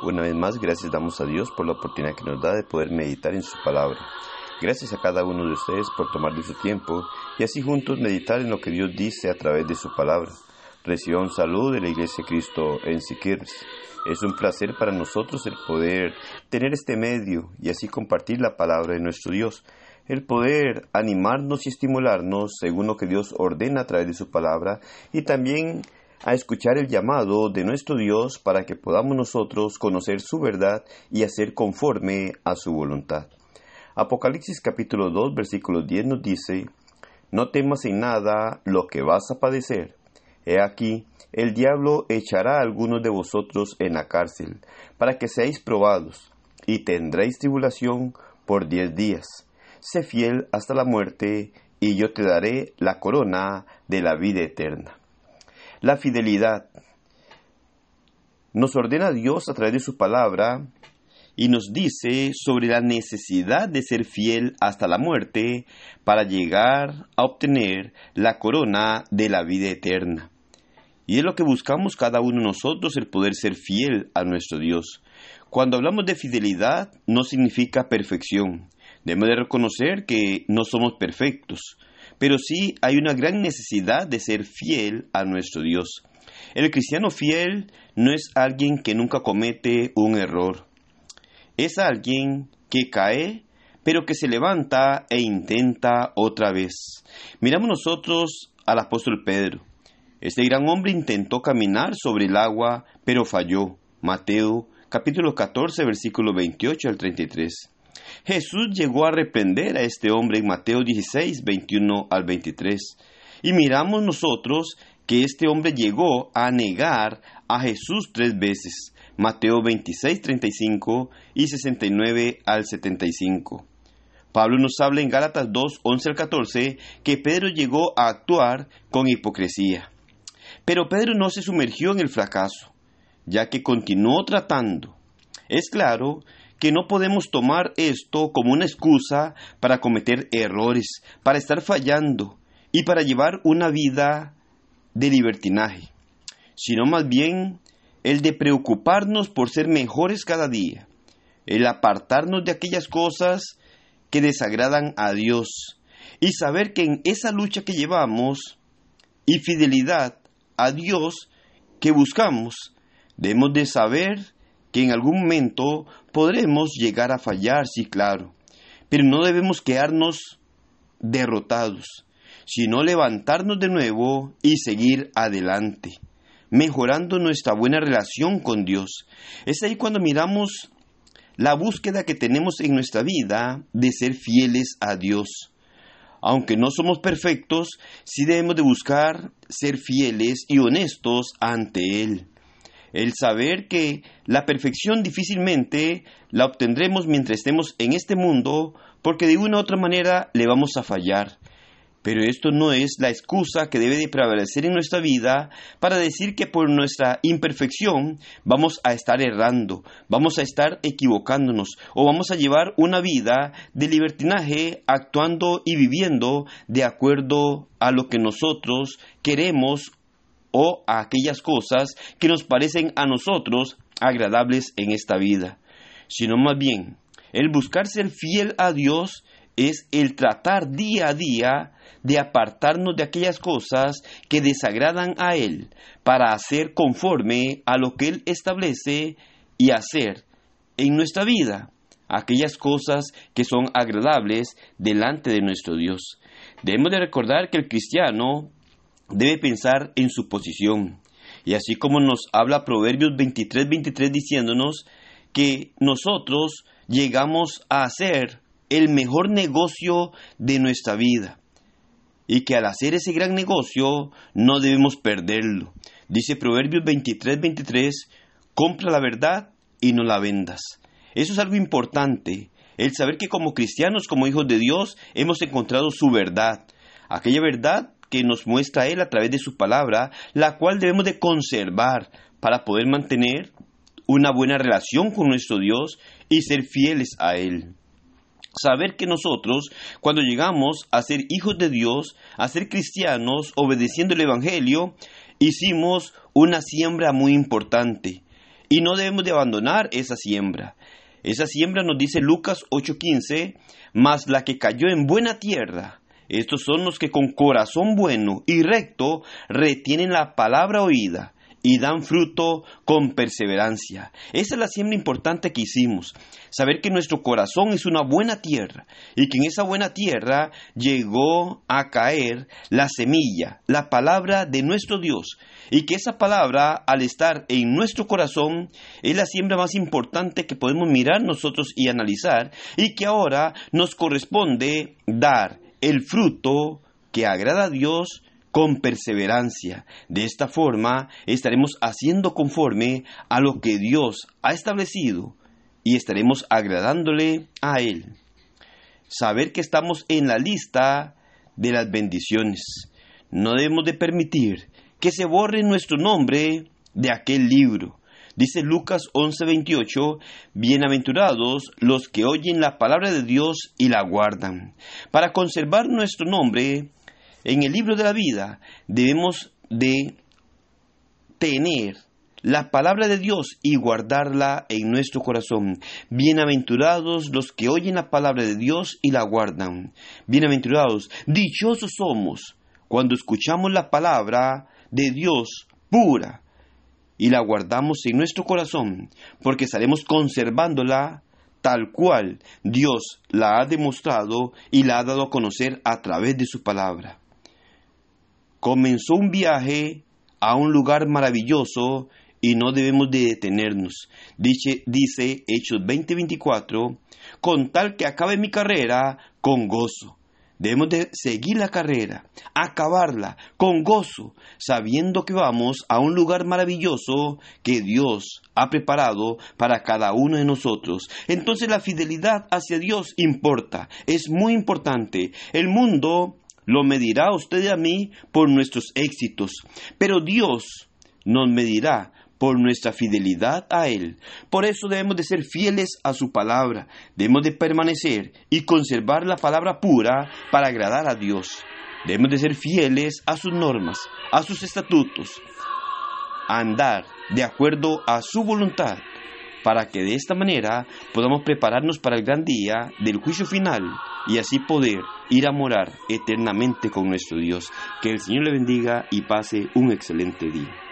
Una vez más, gracias damos a Dios por la oportunidad que nos da de poder meditar en su palabra. Gracias a cada uno de ustedes por tomar de su tiempo y así juntos meditar en lo que Dios dice a través de su palabra. Reciba un saludo de la Iglesia Cristo en Siquirres. Es un placer para nosotros el poder tener este medio y así compartir la palabra de nuestro Dios, el poder animarnos y estimularnos según lo que Dios ordena a través de su palabra y también a escuchar el llamado de nuestro Dios para que podamos nosotros conocer su verdad y hacer conforme a su voluntad. Apocalipsis capítulo 2 versículo 10 nos dice, No temas en nada lo que vas a padecer. He aquí, el diablo echará a algunos de vosotros en la cárcel, para que seáis probados, y tendréis tribulación por diez días. Sé fiel hasta la muerte, y yo te daré la corona de la vida eterna. La fidelidad. Nos ordena Dios a través de su palabra y nos dice sobre la necesidad de ser fiel hasta la muerte para llegar a obtener la corona de la vida eterna. Y es lo que buscamos cada uno de nosotros, el poder ser fiel a nuestro Dios. Cuando hablamos de fidelidad no significa perfección. Debemos de reconocer que no somos perfectos, pero sí hay una gran necesidad de ser fiel a nuestro Dios. El cristiano fiel no es alguien que nunca comete un error. Es alguien que cae, pero que se levanta e intenta otra vez. Miramos nosotros al apóstol Pedro. Este gran hombre intentó caminar sobre el agua, pero falló. Mateo capítulo 14 versículo 28 al 33. Jesús llegó a reprender a este hombre en Mateo 16, 21 al 23. Y miramos nosotros que este hombre llegó a negar a Jesús tres veces. Mateo 26, 35 y 69 al 75. Pablo nos habla en Gálatas 2, 11 al 14 que Pedro llegó a actuar con hipocresía. Pero Pedro no se sumergió en el fracaso, ya que continuó tratando. Es claro que no podemos tomar esto como una excusa para cometer errores, para estar fallando y para llevar una vida de libertinaje, sino más bien el de preocuparnos por ser mejores cada día, el apartarnos de aquellas cosas que desagradan a Dios y saber que en esa lucha que llevamos y fidelidad a Dios que buscamos, debemos de saber que en algún momento podremos llegar a fallar, sí, claro, pero no debemos quedarnos derrotados, sino levantarnos de nuevo y seguir adelante, mejorando nuestra buena relación con Dios. Es ahí cuando miramos la búsqueda que tenemos en nuestra vida de ser fieles a Dios. Aunque no somos perfectos, sí debemos de buscar ser fieles y honestos ante Él el saber que la perfección difícilmente la obtendremos mientras estemos en este mundo, porque de una u otra manera le vamos a fallar. Pero esto no es la excusa que debe de prevalecer en nuestra vida para decir que por nuestra imperfección vamos a estar errando, vamos a estar equivocándonos o vamos a llevar una vida de libertinaje actuando y viviendo de acuerdo a lo que nosotros queremos o a aquellas cosas que nos parecen a nosotros agradables en esta vida, sino más bien el buscar ser fiel a Dios es el tratar día a día de apartarnos de aquellas cosas que desagradan a Él para hacer conforme a lo que Él establece y hacer en nuestra vida aquellas cosas que son agradables delante de nuestro Dios. Debemos de recordar que el cristiano debe pensar en su posición. Y así como nos habla Proverbios 23, 23 diciéndonos que nosotros llegamos a hacer el mejor negocio de nuestra vida. Y que al hacer ese gran negocio no debemos perderlo. Dice Proverbios 23, 23, compra la verdad y no la vendas. Eso es algo importante, el saber que como cristianos, como hijos de Dios, hemos encontrado su verdad. Aquella verdad que nos muestra Él a través de su palabra, la cual debemos de conservar para poder mantener una buena relación con nuestro Dios y ser fieles a Él. Saber que nosotros, cuando llegamos a ser hijos de Dios, a ser cristianos, obedeciendo el Evangelio, hicimos una siembra muy importante. y no debemos de abandonar esa siembra. Esa siembra nos dice Lucas 8:15, mas la que cayó en buena tierra. Estos son los que con corazón bueno y recto retienen la palabra oída y dan fruto con perseverancia. Esa es la siembra importante que hicimos. Saber que nuestro corazón es una buena tierra y que en esa buena tierra llegó a caer la semilla, la palabra de nuestro Dios. Y que esa palabra, al estar en nuestro corazón, es la siembra más importante que podemos mirar nosotros y analizar y que ahora nos corresponde dar el fruto que agrada a Dios con perseverancia. De esta forma estaremos haciendo conforme a lo que Dios ha establecido y estaremos agradándole a Él. Saber que estamos en la lista de las bendiciones. No debemos de permitir que se borre nuestro nombre de aquel libro. Dice Lucas 11:28, Bienaventurados los que oyen la palabra de Dios y la guardan. Para conservar nuestro nombre en el libro de la vida, debemos de tener la palabra de Dios y guardarla en nuestro corazón. Bienaventurados los que oyen la palabra de Dios y la guardan. Bienaventurados, dichosos somos cuando escuchamos la palabra de Dios pura y la guardamos en nuestro corazón, porque estaremos conservándola tal cual Dios la ha demostrado y la ha dado a conocer a través de su palabra. Comenzó un viaje a un lugar maravilloso y no debemos de detenernos. Dice, dice Hechos 20:24, con tal que acabe mi carrera con gozo. Debemos de seguir la carrera, acabarla con gozo, sabiendo que vamos a un lugar maravilloso que Dios ha preparado para cada uno de nosotros. Entonces la fidelidad hacia Dios importa, es muy importante. El mundo lo medirá a usted y a mí por nuestros éxitos, pero Dios nos medirá por nuestra fidelidad a Él. Por eso debemos de ser fieles a su palabra, debemos de permanecer y conservar la palabra pura para agradar a Dios. Debemos de ser fieles a sus normas, a sus estatutos, andar de acuerdo a su voluntad, para que de esta manera podamos prepararnos para el gran día del juicio final y así poder ir a morar eternamente con nuestro Dios. Que el Señor le bendiga y pase un excelente día.